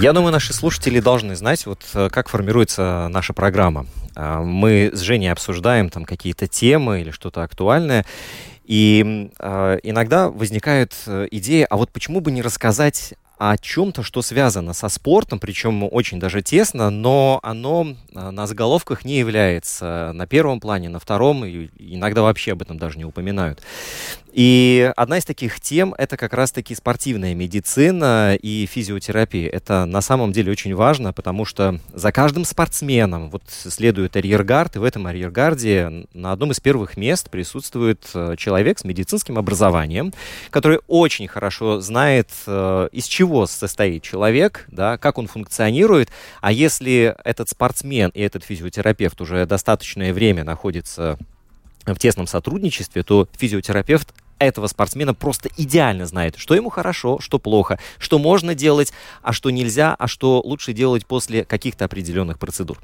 Я думаю, наши слушатели должны знать, вот э, как формируется наша программа. А, Мы с Женей обсуждаем там какие-то темы или что-то актуальное, и а, иногда возникает э, идея, а вот почему бы не рассказать о чем-то, что связано со спортом, причем очень даже тесно, но оно а, на заголовках не является на первом плане, на втором, и иногда вообще об этом даже не упоминают. И одна из таких тем – это как раз-таки спортивная медицина и физиотерапия. Это на самом деле очень важно, потому что за каждым спортсменом вот следует арьергард, и в этом арьергарде на одном из первых мест присутствует э, человек с медицинским образованием, который очень хорошо знает, э, из чего состоит человек, да, как он функционирует, а если этот спортсмен и этот физиотерапевт уже достаточное время находится в тесном сотрудничестве, то физиотерапевт этого спортсмена просто идеально знает, что ему хорошо, что плохо, что можно делать, а что нельзя, а что лучше делать после каких-то определенных процедур.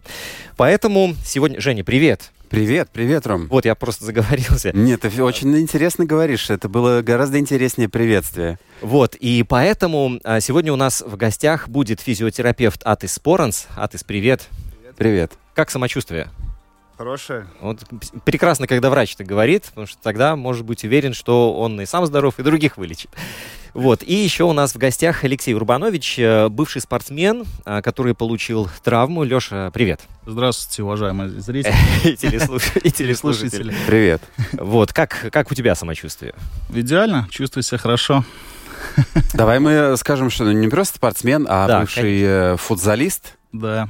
Поэтому сегодня... Женя, привет! Привет, привет, Ром. Вот я просто заговорился. Нет, ты очень интересно говоришь. Это было гораздо интереснее приветствие. Вот, и поэтому а, сегодня у нас в гостях будет физиотерапевт Атис Споранс. Атис, привет! Привет. Как самочувствие? Хорошая. Вот прекрасно, когда врач так говорит, потому что тогда может быть уверен, что он и сам здоров, и других вылечит. Вот. И еще у нас в гостях Алексей Урбанович, э, бывший спортсмен, э, который получил травму. Леша, привет. Здравствуйте, уважаемые зрители. И телеслуш- и телеслушатели. Привет. Вот, как, как у тебя самочувствие? Идеально, чувствую себя хорошо. Давай мы скажем, что не просто спортсмен, а бывший э, футзалист. Да,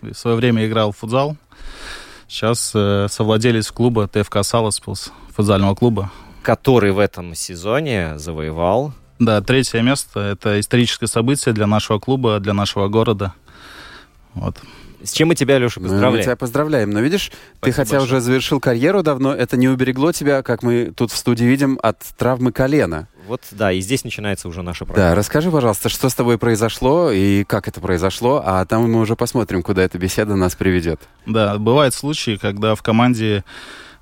в свое время играл в футзал. Сейчас э, совладелец клуба ТФК Саласпилс, футзального клуба. Который в этом сезоне завоевал. Да, третье место. Это историческое событие для нашего клуба, для нашего города. Вот. С чем мы тебя, Леша, Мы поздравляем. тебя поздравляем. Но видишь, ты Спасибо хотя большое. уже завершил карьеру давно, это не уберегло тебя, как мы тут в студии видим, от травмы колена. Вот, да, и здесь начинается уже наша Да, программа. расскажи, пожалуйста, что с тобой произошло и как это произошло, а там мы уже посмотрим, куда эта беседа нас приведет. Да, бывают случаи, когда в команде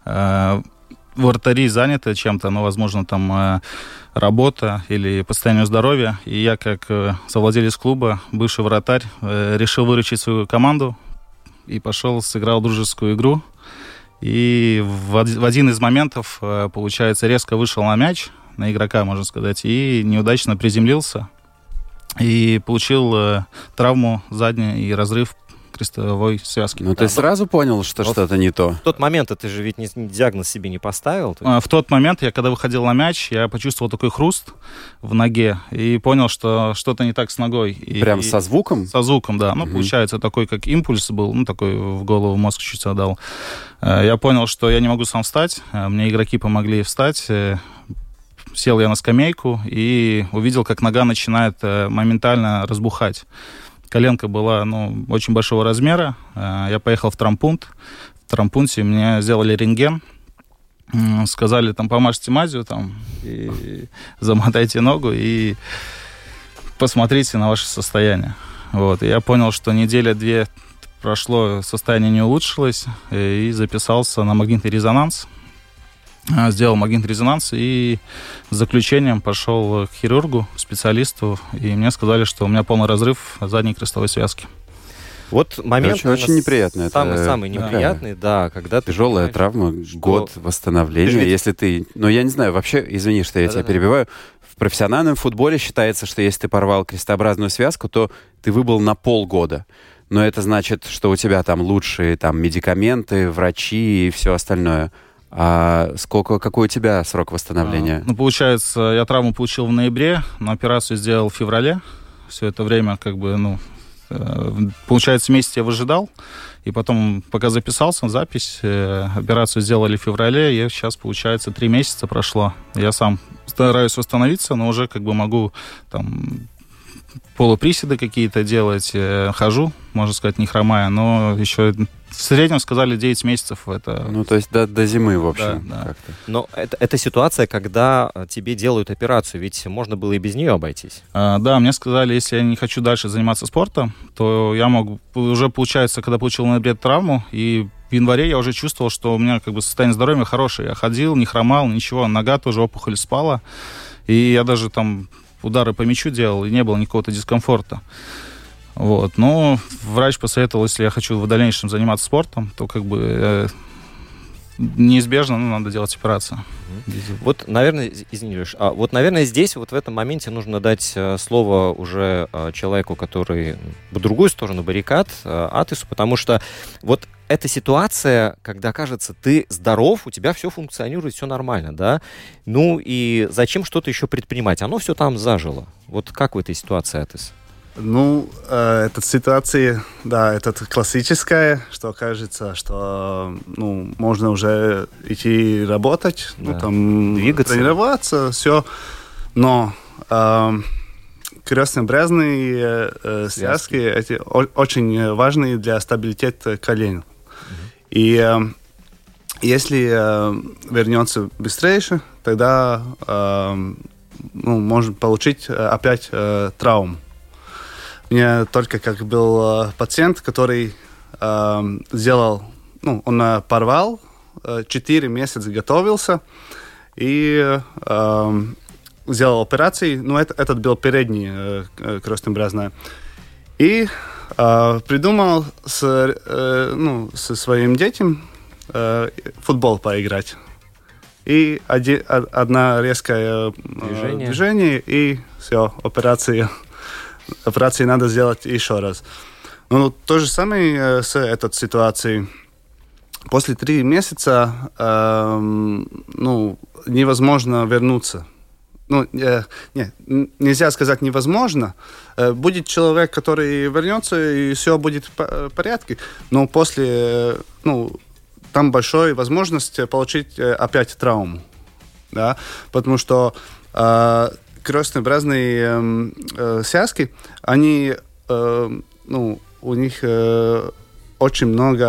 э, вратари заняты чем-то, ну, возможно, там э, работа или по состоянию здоровья. И я, как э, совладелец клуба, бывший вратарь, э, решил выручить свою команду и пошел, сыграл дружескую игру. И в один из моментов, э, получается, резко вышел на мяч, на игрока, можно сказать, и неудачно приземлился. И получил э, травму задней и разрыв крестовой связки. Ну, ты сразу понял, что Вот. что-то не то. В тот момент ты же ведь не, не- диагноз себе не поставил. то есть- А, В тот момент, я когда выходил на мяч, я почувствовал такой хруст в ноге и понял, что что-то не так с ногой. И- Прям и- со звуком? Со звуком, да. Ну, получается, такой как импульс был, ну, такой в голову мозг чуть отдал. Э, Я понял, что я не могу сам встать. Э, Мне игроки помогли встать. Сел я на скамейку и увидел, как нога начинает э, моментально разбухать. Коленка была, ну, очень большого размера. Э, Я поехал в трампунт. В трампунте мне сделали рентген. Сказали, там, помажьте мазью, там, и замотайте ногу, и посмотрите на ваше состояние. Вот. И я понял, что неделя-две прошло, состояние не улучшилось, э, и записался на магнитный резонанс. А, Сделал магнитный резонанс и с заключением пошел к хирургу, к специалисту, и мне сказали, что у меня полный разрыв задней крестовой связки. Вот момент, Очень- очень неприятно. Это Самый, самый такая неприятный, да, когда ты Тяжелая понимаешь, травма, что- год восстановления. Ты ведь- Если ты... Ну, я не знаю, вообще, извини, что я тебя Да-да-да. перебиваю. В профессиональном футболе считается, что если ты порвал крестообразную связку, то ты выбыл на полгода. Но это значит, что у тебя там лучшие там медикаменты, врачи и все остальное. А сколько, какой у тебя срок восстановления? А, ну, получается, я травму получил в ноябре, но операцию сделал в феврале. Все это время, как бы, ну, э, получается, месяц я выжидал. И потом, пока записался на запись, э, операцию сделали в феврале, и сейчас, получается, три месяца прошло. Я сам стараюсь восстановиться, но уже как бы могу там полуприседы какие-то делать, э, хожу, можно сказать, не хромая, но еще в среднем сказали 9 месяцев это... Ну, то есть до, до зимы, в общем. Да, да. Но это, это ситуация, когда э, тебе делают операцию, ведь можно было и без нее обойтись. А, да, мне сказали, если я не хочу дальше заниматься спортом, то я могу... Уже, получается, когда получил на ноябре травму, и в январе я уже чувствовал, что у меня как бы состояние здоровья хорошее. Я ходил, не хромал, ничего, нога тоже опухоль спала. И я даже там удары по мячу делал, и не было никакого-то дискомфорта. Вот. Но врач посоветовал, если я хочу в дальнейшем заниматься спортом, то как бы э, неизбежно ну, надо делать операцию. Вот, наверное, извини, Леш, а вот, наверное, здесь вот в этом моменте нужно дать э, слово уже э, человеку, который в другую сторону баррикад, э, Атису, потому что вот эта ситуация, когда кажется, ты здоров, у тебя все функционирует, все нормально, да? Ну и зачем что-то еще предпринимать? Оно все там зажило. Вот как в этой ситуации, Атис? Ну, э, эта ситуация, да, это классическая, что кажется, что ну, можно уже идти работать, ну, Да. там, Двигаться. тренироваться, все. Но э, крестно-брезные э, связки, эти о- очень важные для стабилитета колен. И э, если э, вернется быстрее, тогда э, ну, может получить э, опять э, травму. У меня только как был э, пациент, который э, сделал, ну, он э, порвал, э, 4 месяца готовился и э, сделал операции. Ну, это, этот был передний э, э, крестно-бразная. И э, придумал с, э, ну, со своим детям э, футбол поиграть. И оди- одна резкое э, Движение. движение и все, операция. Операции надо сделать еще раз. Ну, то же самое э, с этой ситуацией. После три месяца эм, ну, невозможно вернуться. Ну, э, не, нельзя сказать невозможно. Э, будет человек, который вернется, и все будет в э, порядке. Но после, э, ну, там большая возможность получить э, опять травму. Да? Потому что э, крестно-бразные эм, э, связки, они, э, ну, у них э, очень много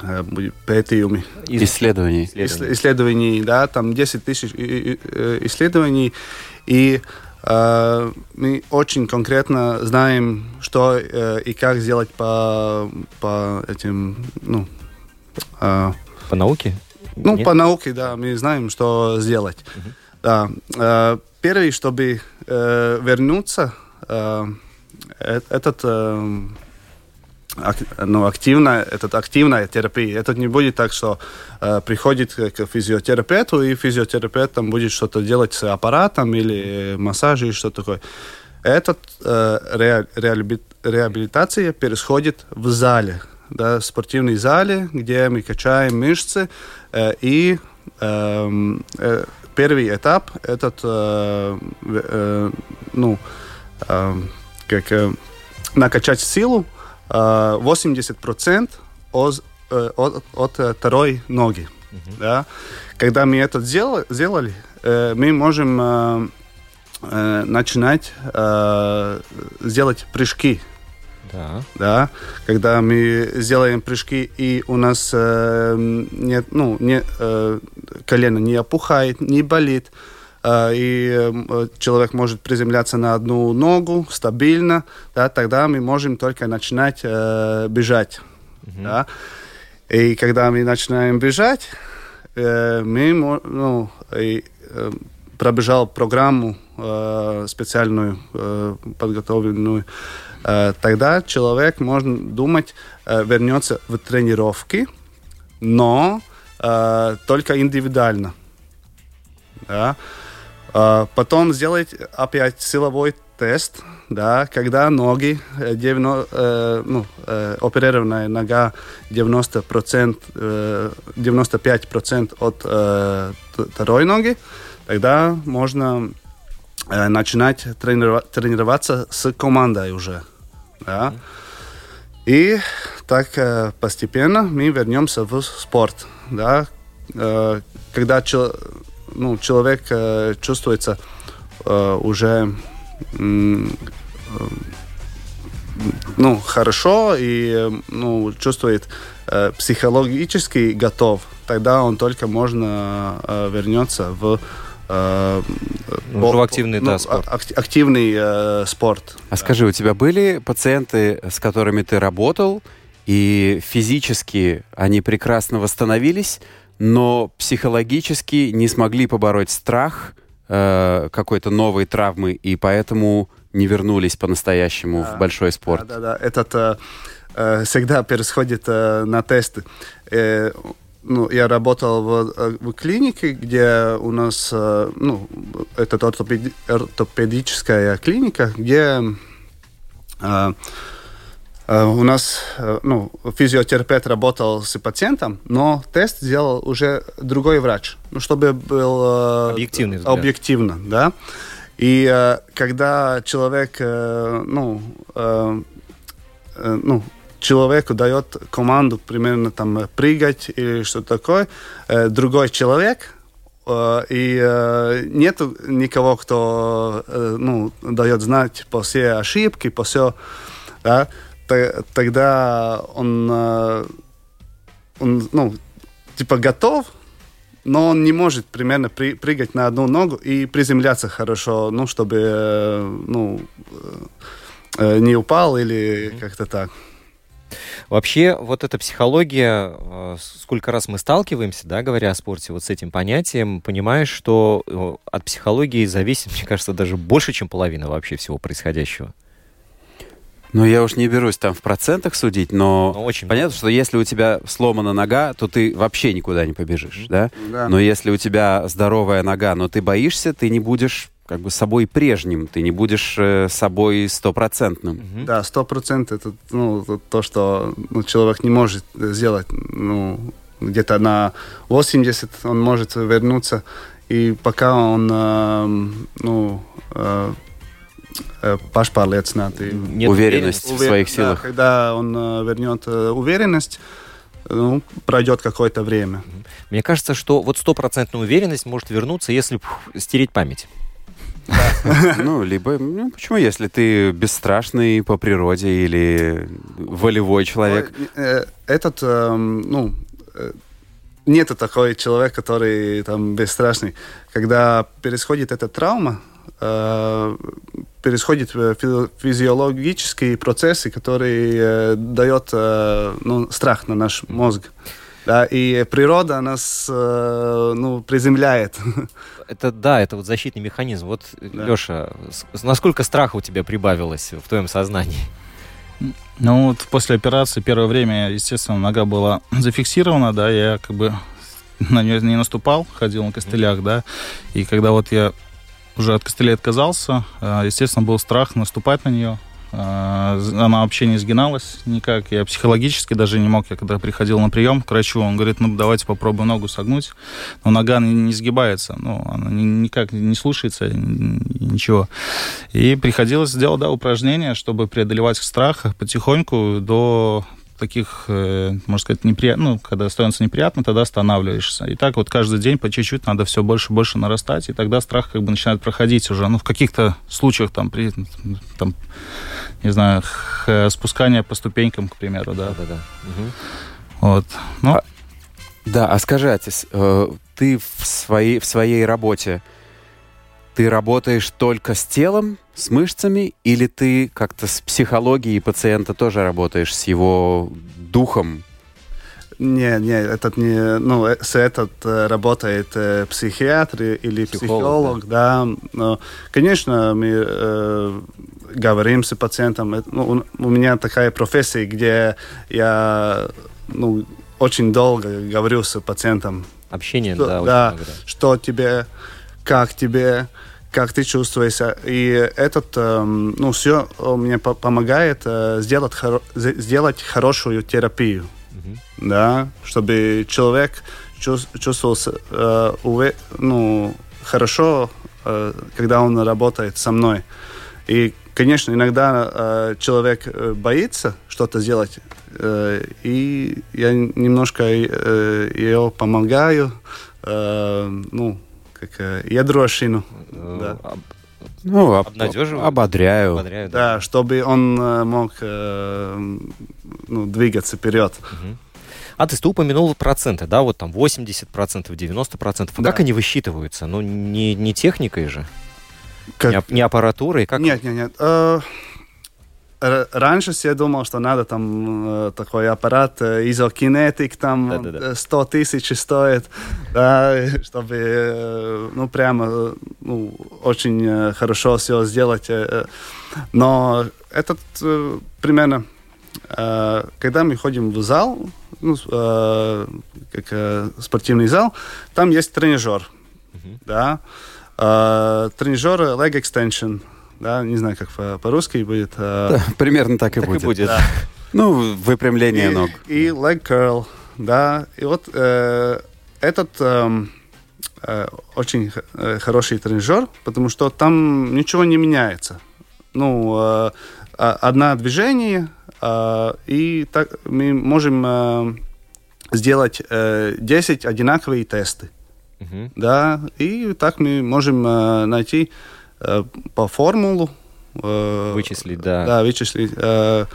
э, будет пētījumi, Исследований. исследований. исследований, да, там 10 тысяч э, исследований, и э, мы очень конкретно знаем, что э, и как сделать по, по этим, ну, э, По науке? ну, Нет? по науке, да, мы знаем, что сделать. Да. Э, Первый, чтобы э, вернуться, э, этот ну, активная, этот активная терапия. Это не будет так, что приходит к физиотерапевту, и физиотерапевт там будет что-то делать с аппаратом или массаж или что такое. Этот э, ре- реаби- реабилитация происходит в зале, да, в спортивной зале, где мы качаем мышцы э, и эм, э, первый этап этот э, э, ну эм, как э, накачать силу э, 80% от, э, от, от э, второй ноги. Да? Когда мы это сделали, сделали э, мы можем э, э, начинать э, сделать прыжки. Да. Да? Когда мы сделаем прыжки, и у нас э, нет, ну, не, э, колено не опухает, не болит, э, и э, человек может приземляться на одну ногу стабильно, да, тогда мы можем только начинать э, бежать. Да? И когда мы начинаем бежать, э, мы ну, и, э, пробежал программу э, специальную, э, подготовленную, тогда человек, можно думать, э, вернется в тренировки, но э, только индивидуально. Да? Э, потом сделать опять силовой тест, да, когда ноги, э, 90, э, ну, э, оперированная нога 90%, э, 95% от э, второй ноги, тогда можно э, начинать тренирова- тренироваться с командой уже. Да. И так э, постепенно мы вернемся в спорт. Да. Э, когда чел- ну, человек э, чувствуется уже ну, хорошо и ну, чувствует психологически готов, тогда он только можно вернется в э, Ну, активный, да, спорт. ак- активный э, спорт. А скажи, у тебя были пациенты, с которыми ты работал, и физически они прекрасно восстановились, но психологически не смогли побороть страх э, какой-то новой травмы, и поэтому не вернулись по-настоящему в большой спорт? Да, да, да. Этот э, э, всегда происходит э, на тесты. Э, ну, я работал в, э, в клинике, где у нас, э, ну, это ортопеди- ортопедическая клиника, где э, э, у нас, э, ну, физиотерапевт работал с пациентом, но тест сделал уже другой врач, ну, чтобы был Объективный взгляд. объективно, да. И э, когда человек, э, ну, э, ну, человеку дает команду примерно там прыгать или что-то такое, э, другой человек, э, и э, нет никого, кто ну, дает знать по все ошибки, по все, да, тогда он, он, ну, типа готов, но он не может примерно при- прыгать на одну ногу и приземляться хорошо, ну, чтобы, ну, не упал или как-то так. Вообще, вот эта психология, э, сколько раз мы сталкиваемся, да, говоря о спорте, вот с этим понятием, понимаешь, что э, от психологии зависит, мне кажется, даже больше, чем половина вообще всего происходящего. Ну, я уж не берусь там в процентах судить, но Ну, очень понятно, что если у тебя сломана нога, то ты вообще никуда не побежишь, да? Да. Но если у тебя здоровая нога, но ты боишься, ты не будешь как бы собой прежним, ты не будешь э, собой стопроцентным. Да, сто процентов это ну, это то, что ну, человек не может сделать. Ну, где-то на 80 он может вернуться, и пока он э, ну, э, э, pašpārliecināti. Нет Уверенность в Увер- своих да, силах. когда он э, вернет э, уверенность, ну, пройдет какое-то время. Мне кажется, что вот стопроцентная уверенность может вернуться, если стереть память. Ну, либо, ну, почему, если ты бесстрашный по природе или волевой человек? Э, Этот, эм, ну, э, нет такой человек, который там бесстрашный. Когда происходит эта травма, э, происходят фи- физиологические процессы, которые дают ну, страх на наш мозг. Да, и природа нас э, ну, приземляет. Это да, это вот защитный механизм. Вот, Леша, насколько страха у тебя прибавилось в твоем сознании? Ну вот после операции первое время, естественно, нога была зафиксирована, да, я как бы на нее не наступал, ходил на костылях, да, и когда вот я уже от костылей отказался, э, естественно, был страх наступать на нее, Э, она вообще не сгиналась никак, я психологически даже не мог, я когда приходил на прием к врачу, он говорит, ну давайте попробуем ногу согнуть, но нога не, сгибается, ну, она ни- никак не слушается, ничего. И приходилось делать, да, упражнения, чтобы преодолевать страх потихоньку до таких, э, можно сказать, неприятно, ну, когда становится неприятно, тогда останавливаешься. И так вот каждый день по чуть-чуть надо все больше и больше нарастать, и тогда страх как бы начинает проходить уже. Ну, в каких-то случаях там, при, там не знаю, спускание по ступенькам, к примеру, да. Да-да-да. Мгм. Вот. Ну, А- Да, а скажи, Атис, э, ты в своей, в своей работе, ты работаешь только с телом, с мышцами, или ты как-то с психологией пациента тоже работаешь, с его духом? Не, не, этот не, ну, э, с этот э, работает э, психиатр или Психолог, психолог, да. Но, конечно, мы э, говорим с пациентом. Это, ну, у, у меня такая профессия, где я, ну, очень долго говорю с пациентом. Общение, Что- да, очень да, много, да. что тебе, как тебе, как ты чувствуешься. И этот, эм, ну, все мне по помогает э, сделать, хоро сделать хорошую терапию. Mm-hmm. Да, чтобы человек чувствовался э, ну, хорошо, э, когда он работает со мной. И, конечно, иногда э, человек э, боится что-то сделать, э, и я немножко э, ее помогаю, э, ну, как э, ядрошину. Да. Ну, обнадеживаю. Ободряю. ободряю да. да, чтобы он э, мог э, ну, двигаться вперед. Угу. А ты, ты упомянул проценты, да, вот там 80%, 90%. А да. как они высчитываются? Ну, не, не техникой же? Как? Не, не аппаратурой? Как... Нет, нет, нет. Раньше я думал, что надо там такой аппарат изокинетик, там да, да, да. 100 тысяч стоит, да, чтобы, ну, прямо, ну, очень хорошо все сделать. Но этот примерно, когда мы ходим в зал, ну, как спортивный зал, там есть тренажер, uh-huh. да, тренажер leg extension – да, не знаю, как по-русски будет. А... Да, примерно так и так будет. И будет. Да. Ну, выпрямление и, ног. И leg curl, да, и вот э, этот э, э, очень э, хороший тренажер, потому что там ничего не меняется. Ну, э, одно движение, э, и так мы можем э, сделать э, 10 одинаковые тесты. Uh-huh. Да, и так мы можем э, найти по формулу. Э, вычислить, да. Да, вычислить, э,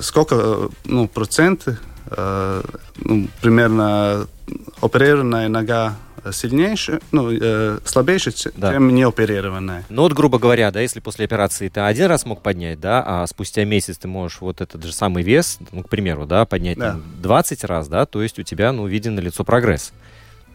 сколько ну, проценты, ну, примерно оперированная нога сильнейшая, ну, э, слабейшая, да. чем неоперированная. Ну вот, грубо говоря, да, если после операции ты один раз мог поднять, да, а спустя месяц ты можешь вот этот же самый вес, ну, к примеру, да, поднять да. Там, 20 раз, да, то есть у тебя, ну, виден на лицо прогресс.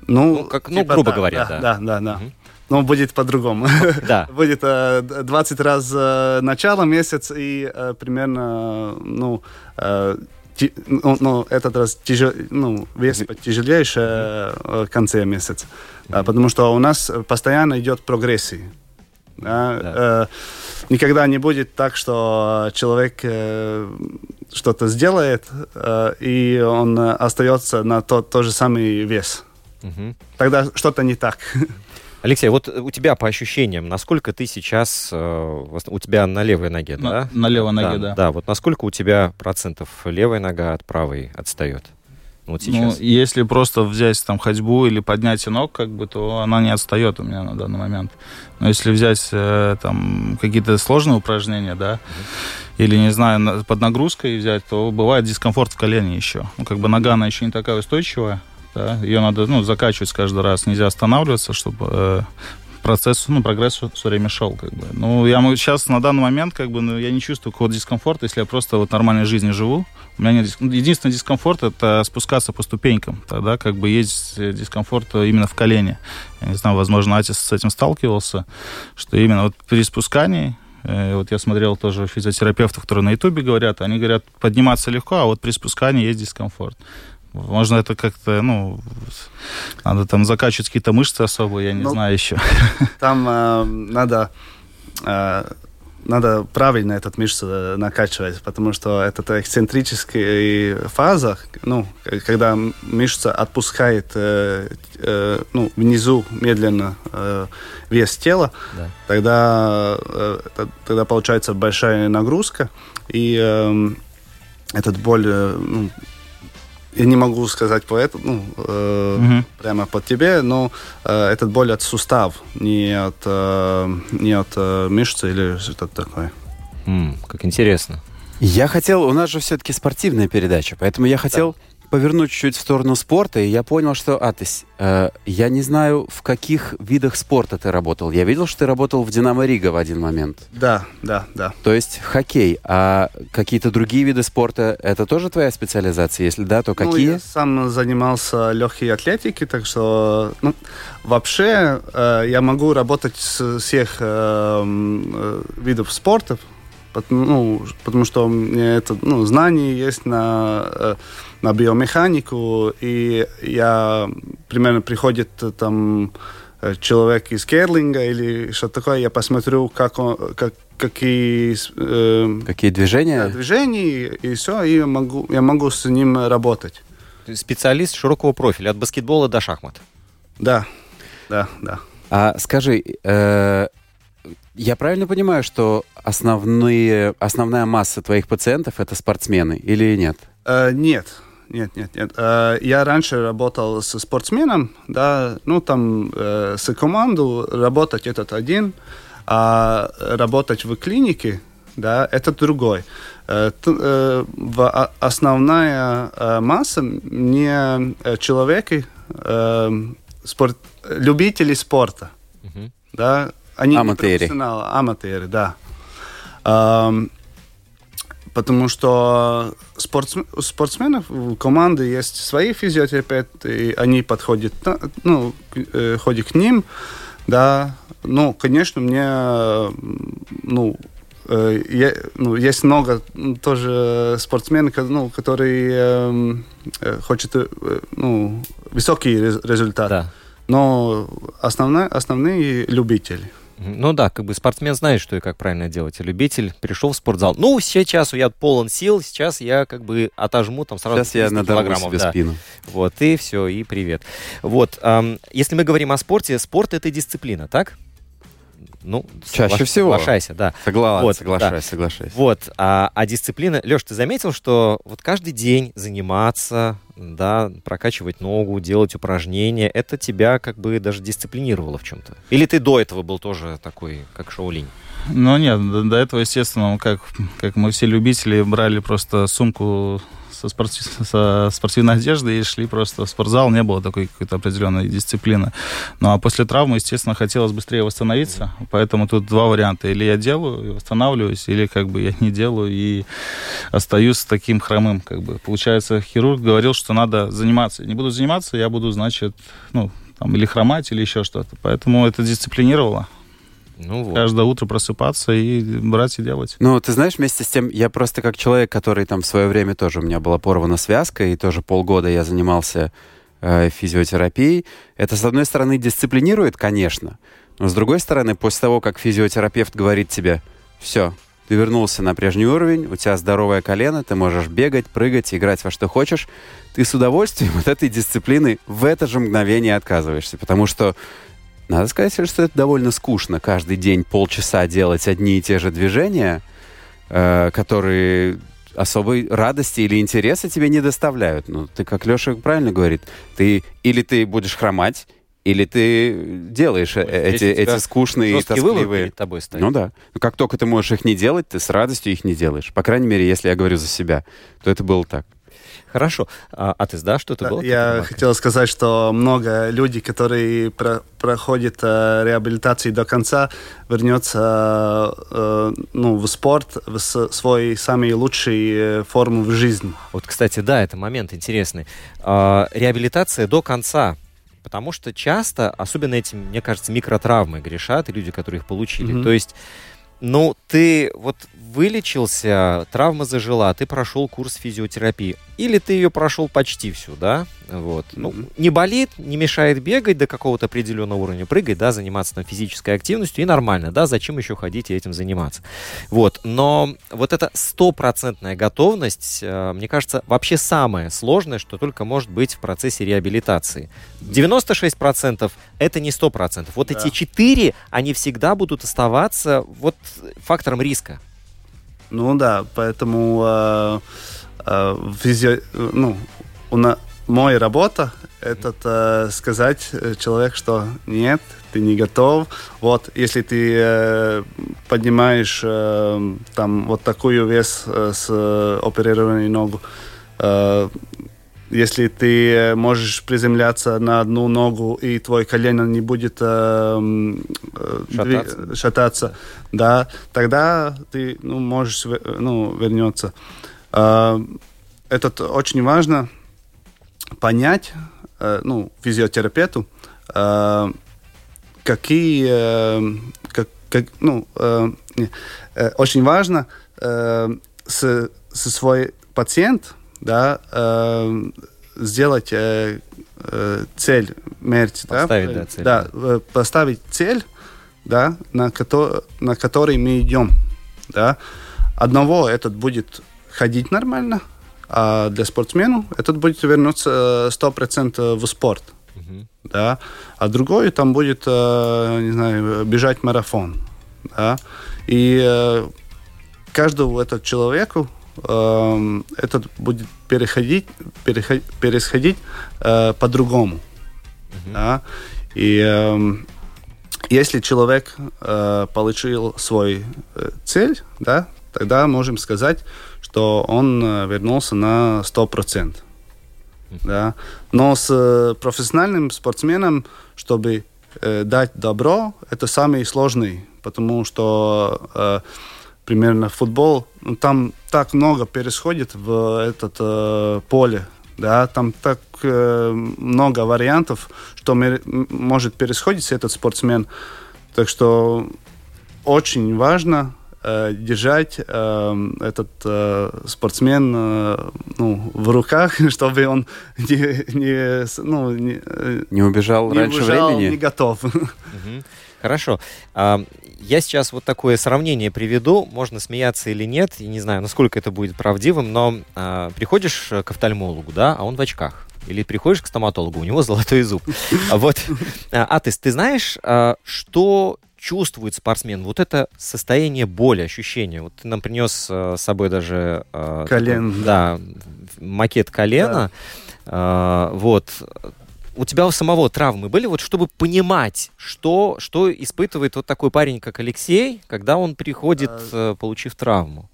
Ну, ну, как, ну типа, грубо да, говоря, да. Да, да, да. Угу. Но будет по-другому. Да. будет э, 20 раз э, начало месяца и э, примерно, ну, э, ну, ну, этот раз тяжел, ну, вес э, в конце месяца. Да, потому что у нас постоянно идет прогрессия. Да? Да. Э, никогда не будет так, что человек э, что-то сделает, э, и он остается на тот, тот же самый вес. Угу. Тогда что-то не так. Алексей, вот у тебя по ощущениям, насколько ты сейчас, э, у тебя на левой ноге, на, да? На левой ноге, да, да. Да, вот насколько у тебя процентов левая нога от правой отстает? Вот ну, сейчас. Ну, если просто взять там ходьбу или поднятие ног, как бы, то она не отстает у меня на данный момент. Но если взять э, там какие-то сложные упражнения, да, mm-hmm. или, не знаю, под нагрузкой взять, то бывает дискомфорт в колене еще. Ну, как бы нога, она еще не такая устойчивая, да, ее надо ну, закачивать каждый раз, нельзя останавливаться, чтобы э, процесс, ну, прогресс все время шел, как бы. Ну, я сейчас на данный момент, как бы, ну, я не чувствую какого-то дискомфорта, если я просто вот нормальной жизнью живу. У меня нет ну, единственный дискомфорт это спускаться по ступенькам. Тогда как бы есть дискомфорт именно в колене. Я не знаю, возможно, Атис с этим сталкивался, что именно вот при спускании э, вот я смотрел тоже физиотерапевтов, которые на Ютубе говорят, они говорят, подниматься легко, а вот при спускании есть дискомфорт. Можно это как-то, ну, надо там закачивать какие-то мышцы особые, я не ну, знаю еще. Там э, надо, э, надо правильно этот мышцы накачивать, потому что это эксцентрическая фаза, ну, когда мышца отпускает э, э, ну, внизу медленно э, вес тела, да. тогда, э, тогда получается большая нагрузка, и э, этот боль э, ну, я не могу сказать по этому, ну, э, угу. прямо под тебе, но э, этот боль от сустав, не от, э, не от э, мышцы или что-то такое. Mm, как интересно. Я хотел, у нас же все-таки спортивная передача, поэтому я хотел да повернуть чуть-чуть в сторону спорта, и я понял, что, Атыс, э, я не знаю, в каких видах спорта ты работал. Я видел, что ты работал в «Динамо Рига» в один момент. Да, да, да. То есть хоккей. А какие-то другие виды спорта, это тоже твоя специализация? Если да, то какие? Ну, я сам занимался легкой атлетикой, так что ну, вообще э, я могу работать с всех э, э, видов спорта, ну, потому что у меня это, ну, знания есть на, э, на биомеханику, и я примерно приходит там э, человек из керлинга или что-то такое, я посмотрю, как он, как, какие э, Какие движения? да, движения, и все, и могу, я могу с ним работать. Специалист широкого профиля, от баскетбола до шахмат. Да, да, да. А скажи, э, я правильно понимаю, что основные, основная масса твоих пациентов это спортсмены или нет? Э, нет, нет, нет, нет. Э, я раньше работал со спортсменом, да, ну там э, с команду работать этот один, а работать в клинике, да, это другой. Э, т- в- основная э, масса не э, человеки, э, спорт, любители спорта, Мгм. да, они не Аматеры. профессионалы, аматеры, да. Ам, Потому что спортсм- у спортсменов у команды есть свои физиотерапевты, и они подходят, ну, к- э, ходят к ним, да. Ну, конечно, мне, ну, э, я- ну, есть много тоже спортсменов, ну, которые эм, э, хотят, э, ну, высокий рез- результат. Да. Но основная, основные любители. Ну да, как бы спортсмен знает, что и как правильно делать. А любитель пришел в спортзал. Ну, сейчас я полон сил, сейчас я как бы отожму там сразу Сейчас я 300 надорву килограммов, себе да. спину. Вот, и все, и привет. Вот, ам, если мы говорим о спорте, спорт это дисциплина, так? Ну, Чаще соглаш- всего. Соглашайся, да. Согласен, Вот, соглашаюсь, соглашаюсь. Вот, а, а дисциплина, Леш, ты заметил, что вот каждый день заниматься, да, прокачивать ногу, делать упражнения, это тебя как бы даже дисциплинировало в чем-то? Или ты до этого был тоже такой, как Шаолинь? Ну нет, до, до этого, естественно, как, как мы все любители, брали просто сумку со, спорти- со спортивной одеждой и шли просто в спортзал. Не было такой какой-то определенной дисциплины. Ну а после травмы, естественно, хотелось быстрее восстановиться. Поэтому тут два варианта. Или я делаю и восстанавливаюсь, или как бы я не делаю и остаюсь таким хромым. Как бы. Получается, хирург говорил, что надо заниматься. Не буду заниматься, я буду, значит, ну, там, или хромать, или еще что-то. Поэтому это дисциплинировало Ну вот. каждое утро просыпаться и брать и делать. Ну, ты знаешь, вместе с тем, я просто как человек, который там в свое время тоже у меня была порвана связка, и тоже полгода я занимался э, физиотерапией. Это, с одной стороны, дисциплинирует, конечно, но с другой стороны, после того, как физиотерапевт говорит тебе, все, ты вернулся на прежний уровень, у тебя здоровое колено, ты можешь бегать, прыгать, играть во что хочешь, ты с удовольствием от этой дисциплины в это же мгновение отказываешься, потому что надо сказать, что это довольно скучно каждый день полчаса делать одни и те же движения, э, которые особой радости или интереса тебе не доставляют. Ну, ты, как Леша правильно говорит, ты или ты будешь хромать, или ты делаешь э, То есть эти, эти скучные и тоскливые... перед тобой стоит. Ну да. Но как только ты можешь их не делать, ты с радостью их не делаешь. По крайней мере, если я говорю за себя, то это было так. Хорошо. А, а ты, да, что-то Да, было? Я хотел сказать, что много людей, которые про- проходят э, реабилитацию до конца, вернется э, ну, в спорт, в свой самый лучший э, форму в жизни. Вот, кстати, да, это момент интересный. А, реабилитация до конца. Потому что часто, особенно этим, мне кажется, микротравмы грешат и люди, которые их получили. Мгм. То есть, ну, ты вот вылечился, травма зажила, ты прошел курс физиотерапии. Или ты ее прошел почти всю, да? Вот. Ну, не болит, не мешает бегать до какого-то определенного уровня, прыгать, да, заниматься там физической активностью, и нормально, да, зачем еще ходить и этим заниматься. Вот, но вот эта стопроцентная готовность, э, мне кажется, вообще самое сложное, что только может быть в процессе реабилитации. 96% это не 100%. Вот Да. эти 4, они всегда будут оставаться вот фактором риска. Ну да, поэтому э, э, э, ну, у на- моя работа это э, сказать э, человек, что нет, ты не готов. Вот, если ты э, поднимаешь э, там вот такую вес э, с э, оперированной ногу, э, если ты э, можешь приземляться на одну ногу и твой колено не будет э, м, э, дви- Шататься. шататься, да, тогда ты ну, можешь ве- ну, вернуться. Э, Это очень важно понять, э, ну, физиотерапевту, э, какие, э, как, как, ну, э, э, очень важно э, с, со свой пациент, да, э, сделать э, э, цель мерить, да? Поставить, да, цель, Да, э, поставить цель, да, на, кото- на который мы идем, да. Одного этот будет ходить нормально, а для спортсмена этот будет вернуться э, 100% в спорт, да. А другой там будет, э, не знаю, бежать марафон, да. И э, каждому этот человеку эм, этот будет переходить, переходить, происходить э, по-другому. Да? И эм, если человек э, получил свой э, цель, да, тогда можем сказать, что он э, вернулся на 100%. Да? Но с э, профессиональным спортсменом, чтобы э, дать добро, это самый сложный, потому что э, примерно футбол, ну, там так много происходит в этот э, поле, да, там так э, много вариантов, что может происходить этот спортсмен. Так что очень важно э, держать э, этот э, спортсмен э, ну, в руках, чтобы он не, не, ну, не, э, Не убежал не раньше убежал, времени? не готов. Мгм. Хорошо. А, Я сейчас вот такое сравнение приведу, можно смеяться или нет, я не знаю, насколько это будет правдивым, но а, приходишь э, к офтальмологу, да, а он в очках. Или приходишь к стоматологу, у него золотой зуб. А Вот, А, Атыс, ты знаешь, а, что чувствует спортсмен? Вот это состояние боли, ощущение. Вот ты нам принес э, с собой даже... э, Колен. такой, Да, макет колена. А, Вот. У тебя у самого травмы были, вот чтобы понимать, что, что испытывает вот такой парень, как Алексей, когда он приходит, э, получив травму?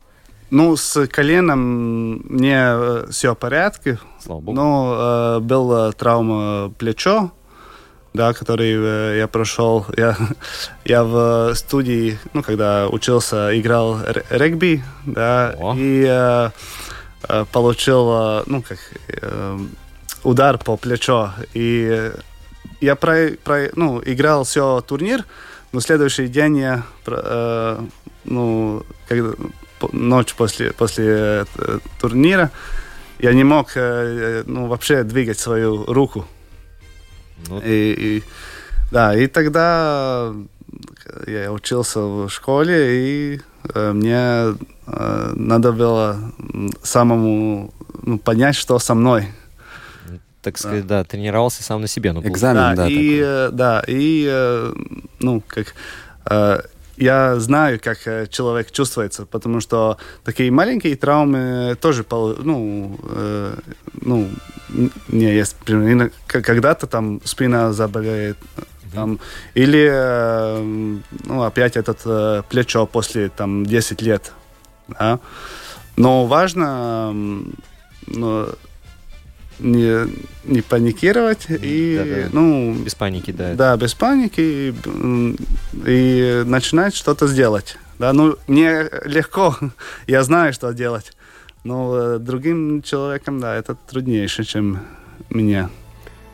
Ну, с коленом мне все в порядке, Слава богу. но э, была травма плечо, да, который э, я прошел. Я, я в студии, ну, когда учился, играл регби, да, О. и э, э, получил, э, ну, как, э, удар по плечо. И я про, про, ну, играл все турнир, но следующий день я, э, ну, когда, ночь после, после э, турнира, я не мог, э, ну, вообще двигать свою руку. Ну, И, и- да, и тогда я учился в школе, и э, мне э, надо было самому ну, понять, что со мной. Так сказать, да, тренировался сам на себе. Ну, Экзамен, да, и, такой. э, да, и, э, ну, как, э, я знаю, как э, человек чувствуется, потому что такие маленькие травмы тоже, ну, э, ну, не есть, когда-то там спина заболеет, там, или, э, ну, опять этот э, плечо после, там, 10 лет, да. Но важно, ну, не, не паникировать и, да-да. ну, Без паники, да. да, без паники и, и начинать что-то сделать. Да, ну, мне легко, я знаю, что делать. Но э, другим человеком, да, это труднейше, чем мне.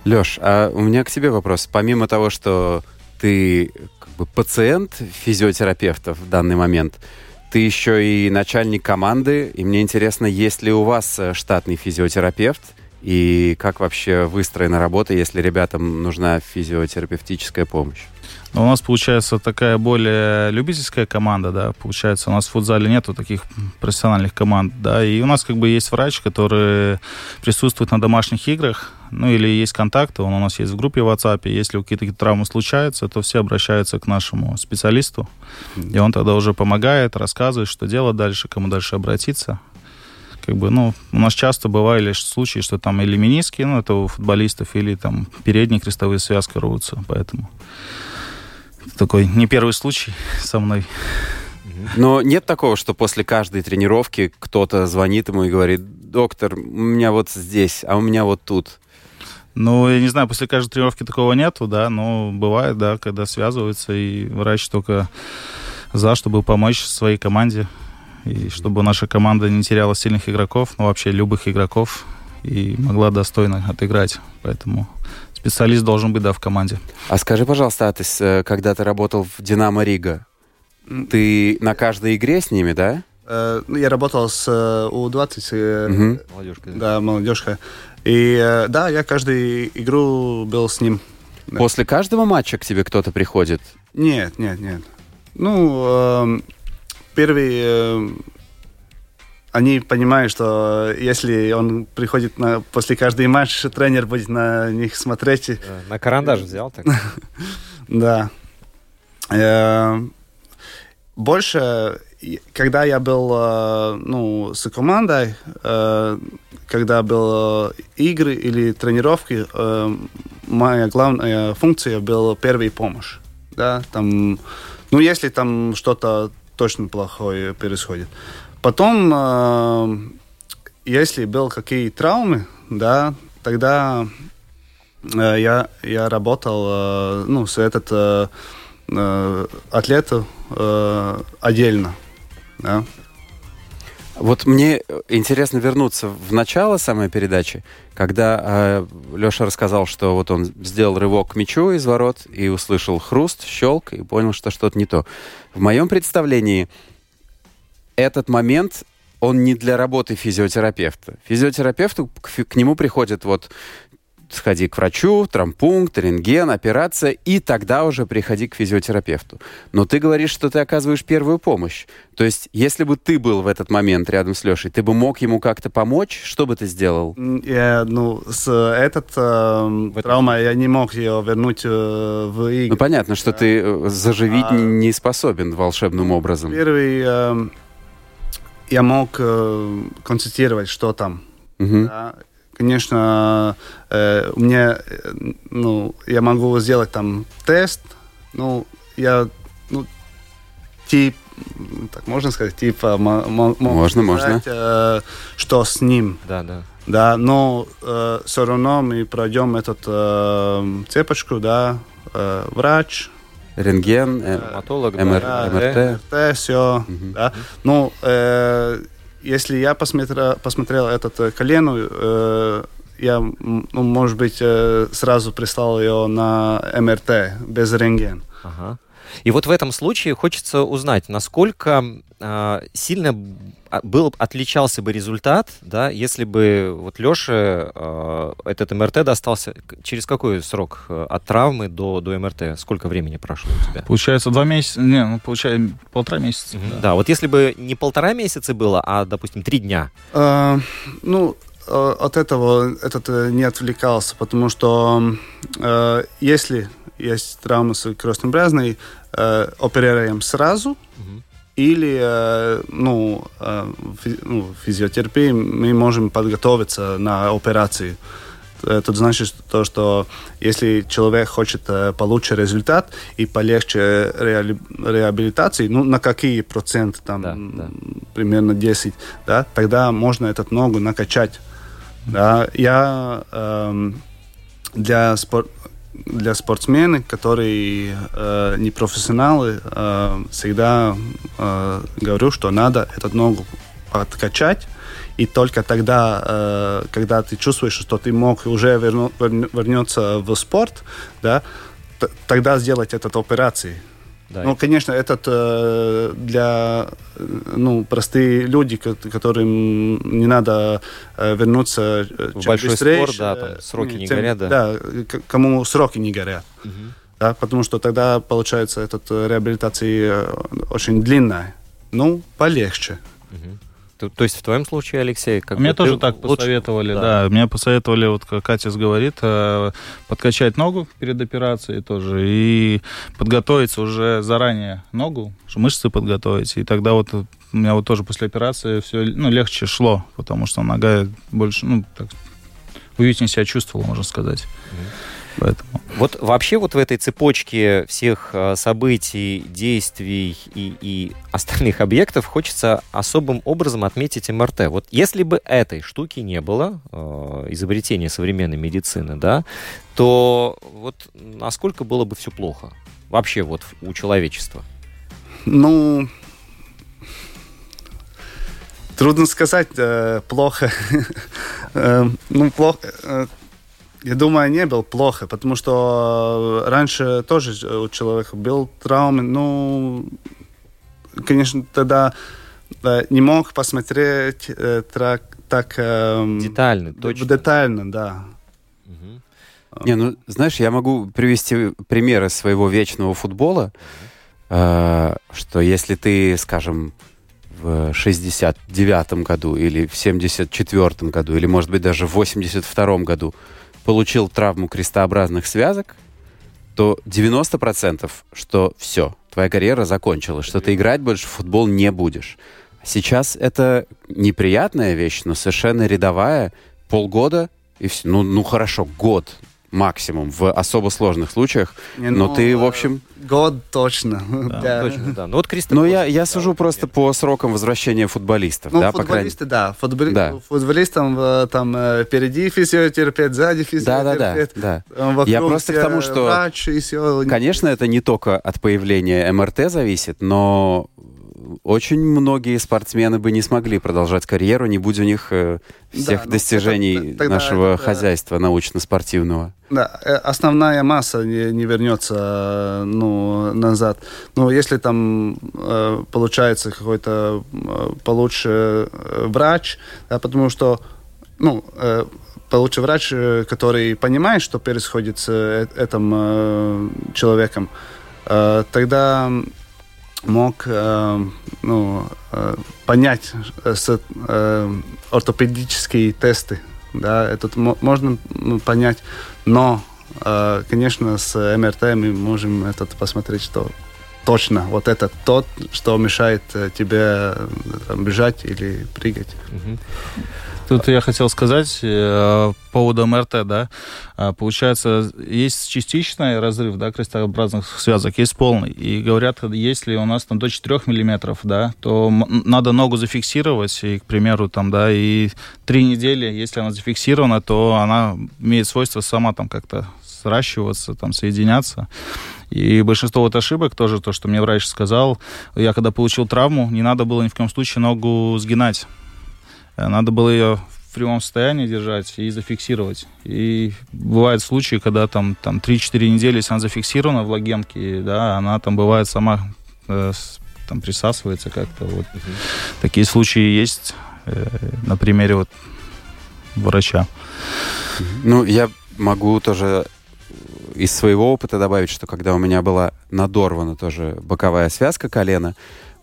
Леш, а у меня к тебе вопрос. Помимо того, что ты как бы пациент физиотерапевта в данный момент, ты еще и начальник команды, и мне интересно, есть ли у вас э, штатный физиотерапевт, и как вообще выстроена работа, если ребятам нужна физиотерапевтическая помощь? Но у нас получается такая более любительская команда, да, получается, у нас в футзале нету таких профессиональных команд, да, и у нас как бы есть врач, который присутствует на домашних играх, ну или есть контакты, он у нас есть в группе в WhatsApp, если какие-то травмы случаются, то все обращаются к нашему специалисту, и он тогда уже помогает, рассказывает, что делать дальше, кому дальше обратиться. Как бы, ну, у нас часто бывали случаи, что там или мениски, ну, это у футболистов, или там передние крестовые связки рвутся, поэтому это такой не первый случай со мной. Но нет такого, что после каждой тренировки кто-то звонит ему и говорит, доктор, у меня вот здесь, а у меня вот тут. Ну, я не знаю, после каждой тренировки такого нету, да, но бывает, да, когда связываются, и врач только за, чтобы помочь своей команде, и чтобы наша команда не теряла сильных игроков, ну, вообще любых игроков, и могла достойно отыграть. Поэтому специалист должен быть, да, в команде. А скажи, пожалуйста, а ты с- э, когда ты работал в «Динамо Рига», ты на каждой игре с ними, да? Э, ну, я работал с э, У-20, э. Молодежка. да, молодежка. И да, я каждую игру был с ним. После каждого матча к тебе кто-то приходит? Нет, нет, нет. Ну, эм, первый... э, они понимают, что если он приходит на, после каждого матча, тренер будет на них смотреть. Э, На карандаш взял так? Да. Э, Больше, когда я был ну, с командой, когда был игры или тренировки, моя главная функция была первая помощь. Да, там, ну, если там что-то точно плохое происходит. Потом, э, если был какие травмы, да, тогда Э, я, я работал э, ну, с этот атлетом э, отдельно. Да. Вот мне интересно вернуться в начало самой передачи, когда э, Леша рассказал, что вот он сделал рывок к мячу из ворот и услышал хруст, щелк и понял, что что-то не то. В моем представлении этот момент он не для работы физиотерапевта. Физиотерапевту к, к нему приходит вот сходи к врачу, травмпункт, рентген, операция, и тогда уже приходи к физиотерапевту. Но ты говоришь, что ты оказываешь первую помощь. То есть, если бы ты был в этот момент рядом с Лешей, ты бы мог ему как-то помочь? Что бы ты сделал? Я, ну, с этот э, травма я не мог ее вернуть э, в игры. Ну, понятно, что ты э, заживить А- не способен волшебным образом. Первый э, я мог э, концентрировать, что там. Мгм. Да. Конечно, э, у меня, э, ну, я могу сделать там тест, ну, я, ну, тип, м, так можно сказать, типа, мо- мо- могу Можно, сказать, э, что с ним, Да, да. да, но все равно мы пройдем эту э, цепочку, да, э, врач, Рентген, э, Травматолог, МР, да, МРТ. МРТ, все, да. Ну, э, если я посмотрел, посмотрел этот э, колену, э, я, ну, может быть, э, сразу прислал ее на МРТ без рентген. Ага. И вот в этом случае хочется узнать, насколько а, сильно а, был, отличался бы результат, да, если бы вот Леше этот МРТ достался через какой срок э, от травмы до, до МРТ? Сколько времени прошло у тебя? Получается, два месяца, не, ну, получается, полтора месяца. Мгм. да. Да, вот если бы не полтора месяца было, а, допустим, три дня, Э, ну, э, от этого этот э, не отвлекался, потому что э, если есть травма с крестной бразной, э, оперируем сразу, или э, ну, э, фи- ну, физиотерапии мы можем подготовиться на операцию. Это значит то, что если человек хочет э, получить результат и полегче реабилитации, ну, на какие проценты, там, Да, да. примерно 10, да, тогда можно этот ногу накачать. Да. Я эм, для, спор- для спортсменов, которые э, не профессионалы, э, всегда э, говорю, что надо эту ногу подкачать, и только тогда, э, когда ты чувствуешь, что ты мог уже верну- верн- вернуться в спорт, да, тогда сделать эту операцию. Да, Ну, конечно, этот э, для э, ну, простые люди, ко- которым не надо э, вернуться э, В большой быстрее, спорт, да, э, там сроки не тем- горят, да. Да, кому сроки не горят. Мгм. Да, потому что тогда получается эта реабилитация э, очень длинная. Ну, полегче. Мгм. То, то есть в твоем случае, Алексей, как Мне тоже так лучше- посоветовали, да. да. Мне посоветовали, вот как Катя говорит, э, подкачать ногу перед операцией тоже и подготовиться уже заранее ногу, мышцы подготовить. И тогда вот у меня вот тоже после операции все ну, легче шло, потому что нога больше, ну, так, уютнее себя чувствовала, можно сказать. Поэтому. Вот вообще вот в этой цепочке всех э, событий, действий и, и остальных объектов хочется особым образом отметить МРТ. Вот если бы этой штуки не было, э, изобретения современной медицины, да, то вот насколько было бы все плохо? Вообще вот у человечества. Ну, трудно сказать, э, плохо. Э, ну, плохо. Э, я думаю, не был плохо, потому что раньше тоже у человека был травмы, ну, конечно, тогда э, не мог посмотреть э, трак- так эм, Детально, точно. детально, да. Мгм. Не, ну, знаешь, я могу привести примеры своего вечного футбола, э, что если ты, скажем, в 69 году или в 74 году, или, может быть, даже в 82 году получил травму крестообразных связок, то 90% что все, твоя карьера закончилась, что ты играть больше в футбол не будешь. Сейчас это неприятная вещь, но совершенно рядовая. Полгода и все. Ну, ну хорошо, год максимум в особо сложных случаях. Не, но ну, ты, в э, общем... Год точно. Да. Точно, да. Ну вот Кристо Ну, я, я сужу просто по срокам возвращения футболистов, Ну, да, по крайней футболисты, да. Футболи... Да. Футболистам э, там э, впереди физиотерапевт, сзади Да, да, да, физиотерапевт. да. э, вокруг Я просто к тому, что- Врач и все. Конечно, это не только от появления МРТ зависит, но очень многие спортсмены бы не смогли продолжать карьеру, не будь у них э, всех Да, ну, достижений это- тогда нашего это, э, хозяйства научно-спортивного. Да, э, основная масса не, не вернется ну, назад. Но если там получается какой-то получше врач, да, потому что ну, получше врач, который понимает, что происходит с этим человеком, тогда мог э, ну, э, понять э, с, э, ортопедические тесты. Да, это мо- можно м, понять, но, э, конечно, с МРТ мы можем этот посмотреть, что точно вот это тот, что мешает э, тебе э, там, бежать или прыгать. Тут я хотел сказать э, по поводу МРТ, да. А, Получается, есть частичный разрыв, да, крестообразных связок, есть полный. И говорят, если у нас там до 4 миллиметров, да, то надо ногу зафиксировать, и, к примеру, там, да, и три недели, если она зафиксирована, то она имеет свойство сама там как-то сращиваться, там, соединяться. И большинство вот ошибок, тоже то, что мне врач сказал, я когда получил травму, не надо было ни в коем случае ногу сгинать. Э, Надо было ее в прямом состоянии держать и зафиксировать. И бывают случаи, когда там, там 3-4 недели, если она зафиксирована в лагемке, да, она там бывает сама э, там присасывается как-то. Вот. Такие случаи есть э, на примере вот врача. Ну, я могу тоже из своего опыта добавить, что когда у меня была надорвана тоже боковая связка колена,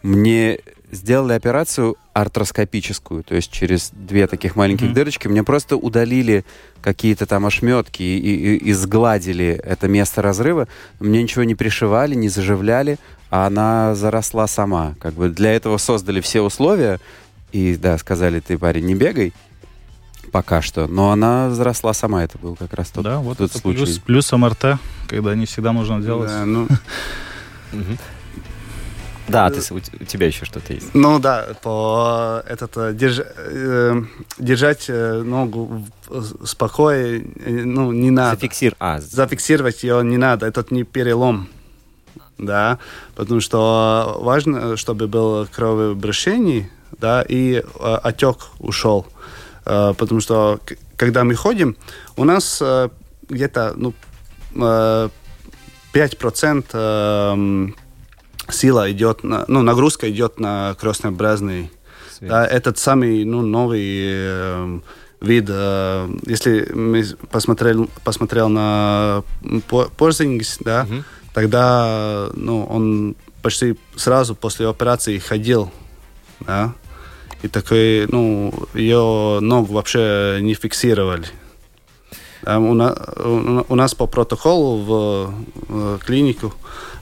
мне сделали операцию артроскопическую, то есть через две таких маленьких Мгм. дырочки мне просто удалили какие-то там ошметки и, и- и сгладили это место разрыва. Мне ничего не пришивали, не заживляли, а она заросла сама. Как бы для этого создали все условия и, да, сказали, ты, парень, не бегай, пока что. Но она взросла сама, это был как раз тот, да, вот тот это случай. плюс, плюс МРТ, когда не всегда нужно делать. Да, ну. Да, ты, с- у тебя еще что-то есть. ну да, по этот э, держ- э, держать э, ногу э, ну не надо. Зафиксир. А, зафиксировать ее не надо, этот не перелом. Да, потому что важно, чтобы было кровообращение, да, и э, отек ушел. Э, потому что когда мы ходим, у нас э, где-то ну, э, 5% э, м, сила идет, на, ну, нагрузка идет на крестообразный свет. да, этот самый ну, новый э, вид. э, если мы посмотрел, посмотрел на По- Порзингис, да, Мгм. тогда ну, он почти сразу после операции ходил. Да, и такой, ну, ее ногу вообще не фиксировали. Да, у, на- у- нас по протоколу в, э, клинику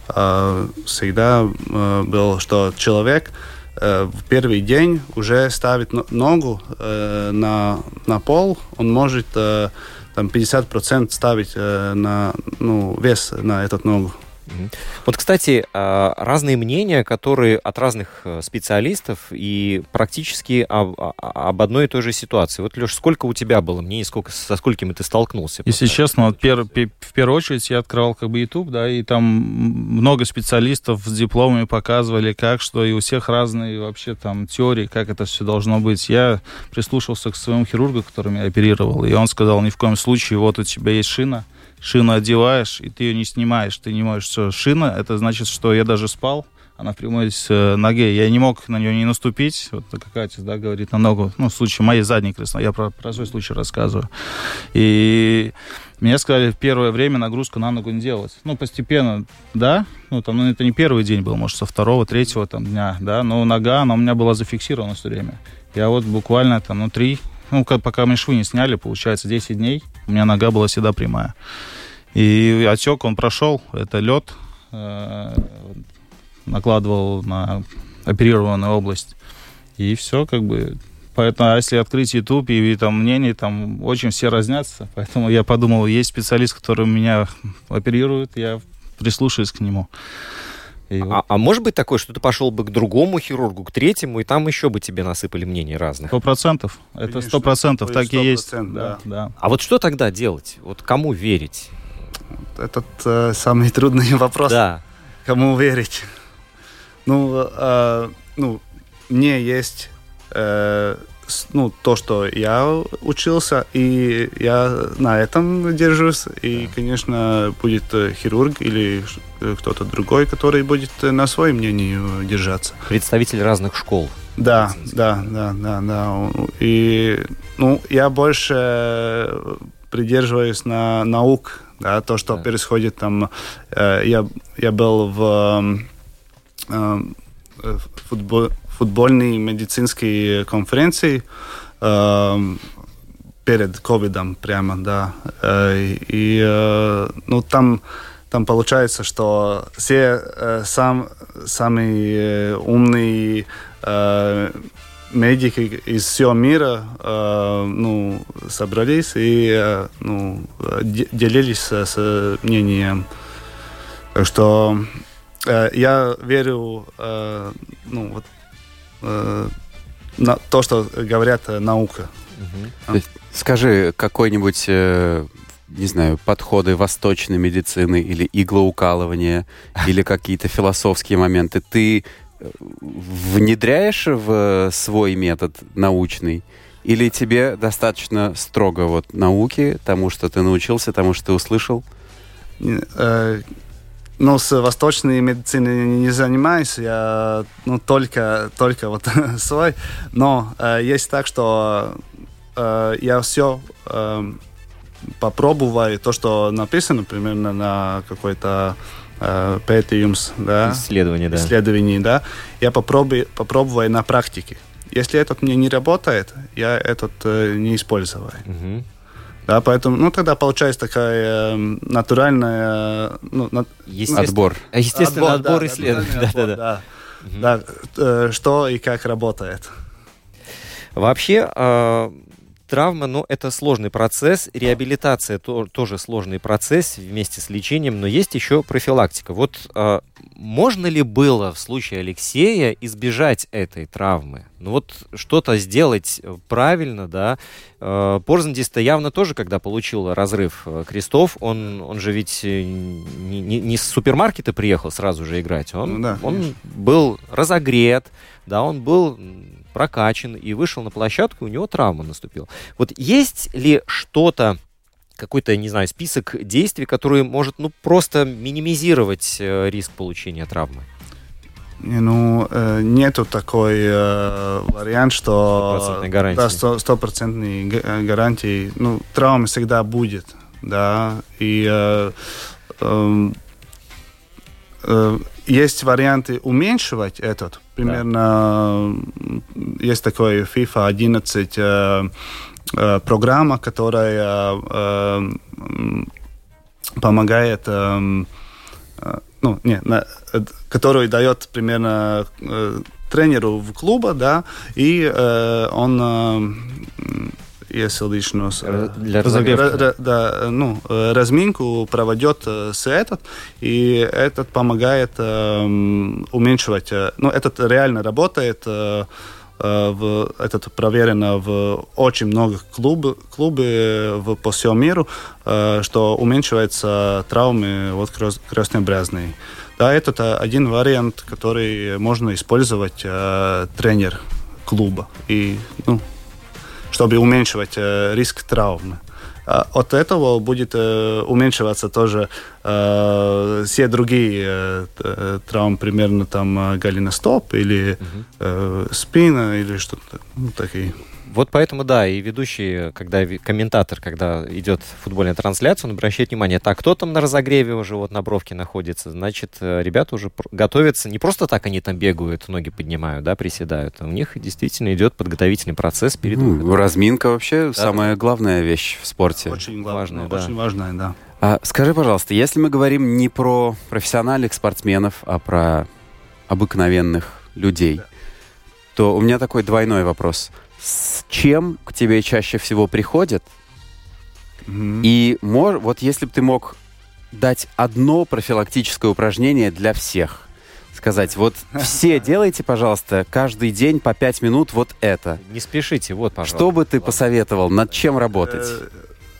всегда э, был, что человек э, в первый день уже ставит но- ногу э, на, на пол, он может э, там 50% ставить на ну, вес на эту ногу. Вот, кстати, а, разные мнения, которые от разных э, специалистов и практически об, а- об одной и той же ситуации. Вот, Леш, сколько у тебя было мнений, сколько, со сколькими ты столкнулся? Если честно, вот пер- пе- в первую очередь я открывал как бы YouTube, да, и там много специалистов с дипломами показывали, как, что, и у всех разные вообще там теории, как это все должно быть. Я прислушался к своему хирургу, который меня оперировал, и он сказал, ни в коем случае, вот у тебя есть шина, шину одеваешь, и ты ее не снимаешь, ты не можешь. Все, шина, это значит, что я даже спал, она в прямой э, ноге. Я не мог на нее не наступить. Вот как Катя, да, говорит, на ногу. Ну, в случае моей задней крестной. Я про, про свой случай рассказываю. И Мне сказали в первое время нагрузку на ногу не делать. Ну, постепенно, да. Ну, там, ну, это не первый день был, может, со второго, третьего там, дня, да. Но нога, она у меня была зафиксирована все время. Я вот буквально там, ну, три, ну, пока мы швы не сняли, получается, 10 дней, у меня нога была всегда прямая. И отек он прошел, это лед, э, накладывал на оперированную область. И все, как бы, Поэтому, а если открыть YouTube и, там мнения, там очень все разнятся. Поэтому я подумал, есть специалист, который меня оперирует, я прислушаюсь к нему. И а, а может быть такое, что ты пошел бы к другому хирургу, к третьему, и там еще бы тебе насыпали мнений разных? Сто процентов. Это сто процентов так и есть. Да, да. Да. А вот что тогда делать? Вот кому верить? Этот э, самый трудный вопрос. Да. Кому верить? Ну, э, ну мне есть э, ну, то, что я учился, и я на этом держусь. И, конечно, будет э, хирург или э, кто-то другой, который будет э, на своем мнении держаться. Представитель разных школ. Да, да, да, да, да. И, ну, я больше придерживаюсь на наук, да, то, что да. происходит там. Я, я был в, в футбол, футбольной медицинской конференции перед ковидом прямо, да. И ну, там, там получается, что все сам, самые умные медики из всего мира ну, собрались и ну, делились с мнением. Так что я верю ну, вот э, на то, что говорят э, наука. Угу. Скажи, какой-нибудь, э, не знаю, подходы восточной медицины или иглоукалывания, или какие-то философские моменты, ты э, внедряешь в свой метод научный? Или тебе достаточно строго вот науки, тому, что ты научился, тому, что ты услышал? Ну, с восточной медициной не занимаюсь, я ну, только, только вот свой. Но э, есть так, что э, я все э, попробую, то, что написано примерно на какой-то э, pētījums, да, исследование, да. исследовании, да, я попробую, попробую на практике. Если этот мне не работает, я этот э, не использую. Угу. Да, поэтому, ну, тогда получается такая э, натуральная... Ну, на, отбор. Естественно, отбор, отбор да, исследований. Да, да, да. да. Угу. да э, что и как работает. Вообще, э, травма, ну, это сложный процесс, реабилитация то, тоже сложный процесс вместе с лечением, но есть еще профилактика. Вот э, можно ли было в случае Алексея избежать этой травмы? Ну вот что-то сделать правильно, да. Э, Порзандис-то явно тоже, когда получил разрыв э, крестов, он, он же ведь э, не, не, не с супермаркета приехал сразу же играть, он, ну, да, он был разогрет, да, он был прокачан и вышел на площадку, у него травма наступила. Вот есть ли что-то, какой-то, не знаю, список действий, который может, ну, просто минимизировать э, риск получения травмы? Ну, э, нету такой э, вариант, что... Стопроцентной гарантии. Да, стопроцентной э, гарантии. Ну, травма всегда будет, да, и э, э, э, есть варианты уменьшивать этот. Примерно да. есть такой FIFA 11 э, э, программа, которая э, помогает, э, э, ну, не, на, э, которую дает примерно э, тренеру в клуба, да, и э, он э, разогрева. Да, ну, разминку проводит с этот, и этот помогает э, уменьшивать. Ну, этот реально работает. Э, в, этот проверено в очень многих клуб, клубы в, по всему миру, э, что уменьшивается травмы от крестной бразны. Да, это один вариант, который можно использовать э, тренер клуба. И, ну, чтобы уменьшивать э, риск травмы. А от этого будет э, уменьшиваться тоже э, все другие э, э травмы, примерно там голеностоп или э, спина или что-то ну, такие. Вот поэтому, да, и ведущий, когда комментатор, когда идет футбольная трансляция, он обращает внимание, так, кто там на разогреве уже вот на бровке находится, значит, э, ребята уже готовятся, не просто так они там бегают, ноги поднимают, да, приседают, а у них действительно идет подготовительный процесс перед Ну, выходом. разминка вообще самая главная вещь в спорте. Очень Важная, важная, да. очень важная, да. А скажи, пожалуйста, если мы говорим не про профессиональных спортсменов, а про обыкновенных людей, то у меня такой двойной вопрос. С чем к тебе чаще всего приходят? Мгм. И мож- вот если бы ты мог дать одно профилактическое упражнение для всех, сказать, вот все делайте, пожалуйста, каждый день по пять минут вот это. Не спешите, вот, пожалуйста. Что бы ты посоветовал, над чем работать? Э,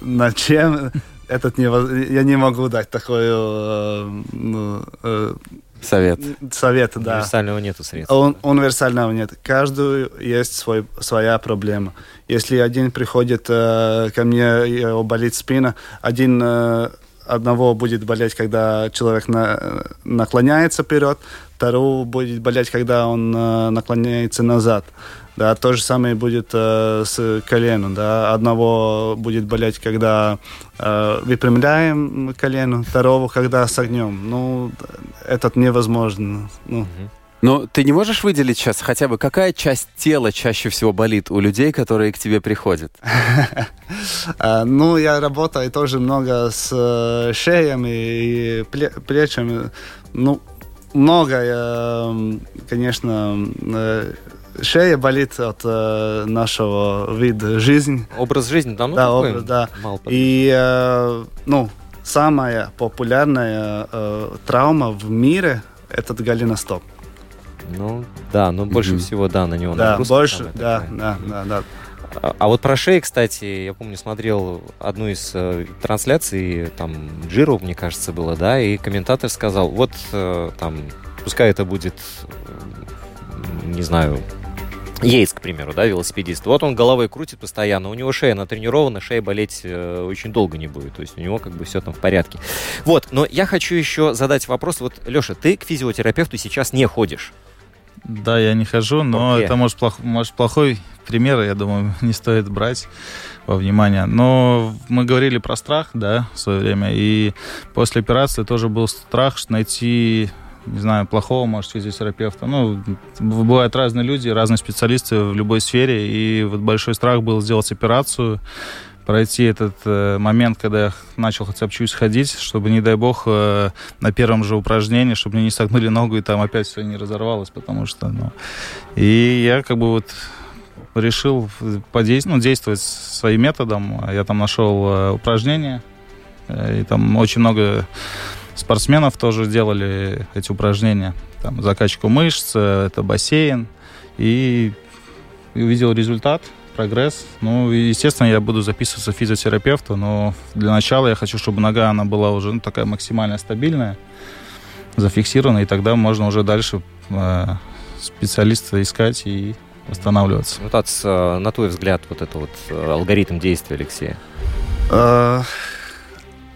Над чем этот не, я не могу дать такой э, ну, э, Совет. совет, да. Универсального нету средств. Он, универсального нет. Каждую есть свой, своя проблема. Если один приходит э, ко мне, и его болит спина, один э, одного будет болеть, когда человек на, наклоняется вперед, второго будет болеть, когда он э, наклоняется назад. Да, то же самое будет э, с коленом. Да. Одного будет болеть, когда э, выпрямляем колено, второго, когда согнем. Ну, этот невозможно. Ну, Но ты не можешь выделить сейчас хотя бы, какая часть тела чаще всего болит у людей, которые к тебе приходят? А, ну, я работаю тоже много с э, шеями и пле- плечами. Ну, много, конечно, э, шея болит от э, нашего вида жизни. Образ жизни, да, ну, да, такой образ, да. мало И, э, ну, самая популярная э, травма в мире – это голеностоп. Ну, да, но больше Мгм. всего, да, на него Да, нагрузка больше, самая да, да, да, да. А, а вот про шеи, кстати, я помню, смотрел одну из э, трансляций, там, Джиру, мне кажется, было, да, и комментатор сказал, вот, э, там, пускай это будет, э, не знаю, Йейтс, к примеру, да, велосипедист. Вот он головой крутит постоянно, у него шея натренирована, шея болеть э, очень долго не будет. То есть у него как бы все там в порядке. Вот, но я хочу еще задать вопрос. Вот, Леша, ты к физиотерапевту сейчас не ходишь. Да, я не хожу, но Окей. это может, плох- может плохой пример, я думаю, не стоит брать во внимание. Но мы говорили про страх, да, в свое время, и после операции тоже был страх найти не знаю, плохого, может, физиотерапевта. Ну, бывают разные люди, разные специалисты в любой сфере, и вот большой страх был сделать операцию, пройти этот э, момент, когда я начал хотя бы чуть ходить, чтобы, не дай бог, э, на первом же упражнении, чтобы мне не согнули ногу и там опять все не разорвалось, потому что, ну... И я как бы вот решил подейс- ну, действовать своим методом. Я там нашел э, упражнения, э, и там очень много спортсменов тоже делали эти упражнения. Там закачку мышц, э, это бассейн. И увидел результат, прогресс. Ну, естественно, я буду записываться к физиотерапевту, но для начала я хочу, чтобы нога, она была уже ну, такая максимально стабильная, зафиксирована, и тогда можно уже дальше э, специалиста искать и восстанавливаться. Э, на твой взгляд, вот это вот э, алгоритм действия Алексея.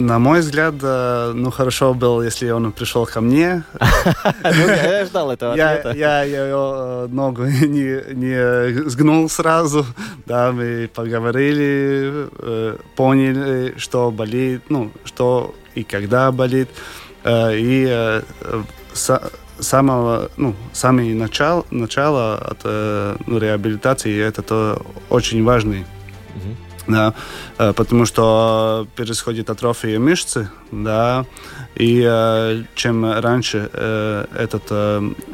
На мой взгляд, э, ну, хорошо было, если он пришел ко мне. Ну, я ждал этого ответа. я ее э, ногу не, сгнул сразу, да, мы поговорили, э, поняли, что болит, ну, что и когда болит, и са- самого, ну, самое начало, начало от ну, реабилитации это то очень важный. Да, э, потому что происходит атрофия мышцы, да, и э, чем раньше э, этот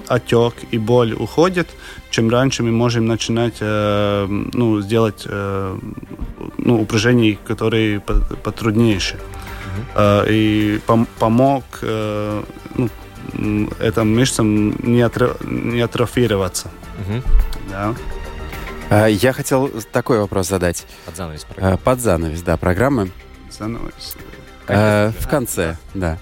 отек и боль уходит, чем раньше мы можем начинать, ну, сделать, ну, упражнения, которые по- потруднейшие. И пом- помог ну, этим мышцам не, атро- не атрофироваться, Мгм. да. А, Я хотел такой вопрос задать. Под занавес программы. А, Под занавес, да, программы. Становится- Э, В конце, да.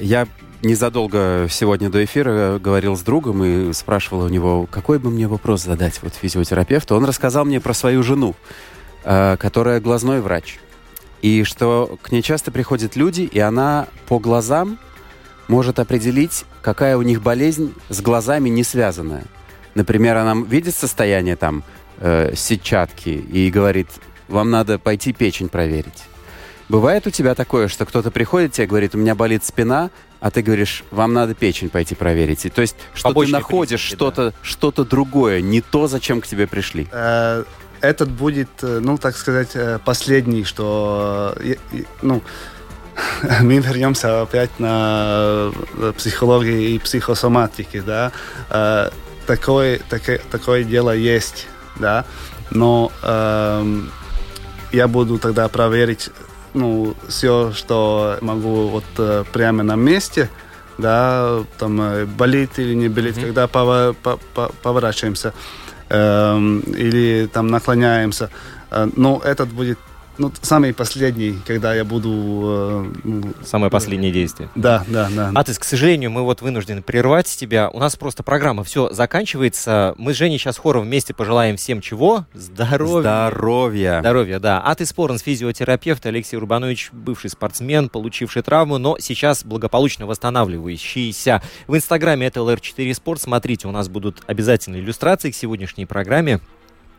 Я незадолго сегодня до эфира говорил с другом и спрашивал у него, какой бы мне вопрос задать вот физиотерапевту. Он рассказал мне про свою жену, которая глазной врач. И что к ней часто приходят люди, и она по глазам может определить, какая у них болезнь с глазами не связанная. Например, она видит состояние там э, сетчатки и говорит, вам надо пойти печень проверить. Бывает у тебя такое, что кто-то приходит тебе говорит, у меня болит спина, а ты говоришь, вам надо печень пойти проверить. И, то есть, что Побочные ты находишь что-то что другое, не то, зачем к тебе пришли. Э, Этот будет, э, ну, так сказать, э, последний, что, ну, мы вернемся опять на психологии и психосоматики, да. Такое, таке- такое дело есть, да, но эм, я буду тогда проверить, ну, все, что могу вот э, прямо на месте, да, там э, болит или не болит, когда пова- по- по- поворачиваемся эм, или там наклоняемся. Э, но этот будет ну, самый последний, когда я буду... э, ну, Самое последнее действие. да, да, да. Атыс, к сожалению, мы вот вынуждены прервать тебя. У нас просто программа все заканчивается. Мы с Женей сейчас хором вместе пожелаем всем чего? Здоровья. Здоровья. Здоровья, да. Атыс Спорнс, физиотерапевт, Алексей Рубанович, бывший спортсмен, получивший травму, но сейчас благополучно восстанавливающийся. В инстаграме это LR4 Спорт. Смотрите, у нас будут обязательно иллюстрации к сегодняшней программе.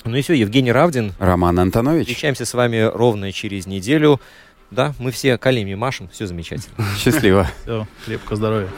Ну и все, Евгений Равдин. Роман Антонович, Встречаемся с вами ровно через неделю. Да, мы все коленями машем, все замечательно. счастливо. Все, крепкого здоровья.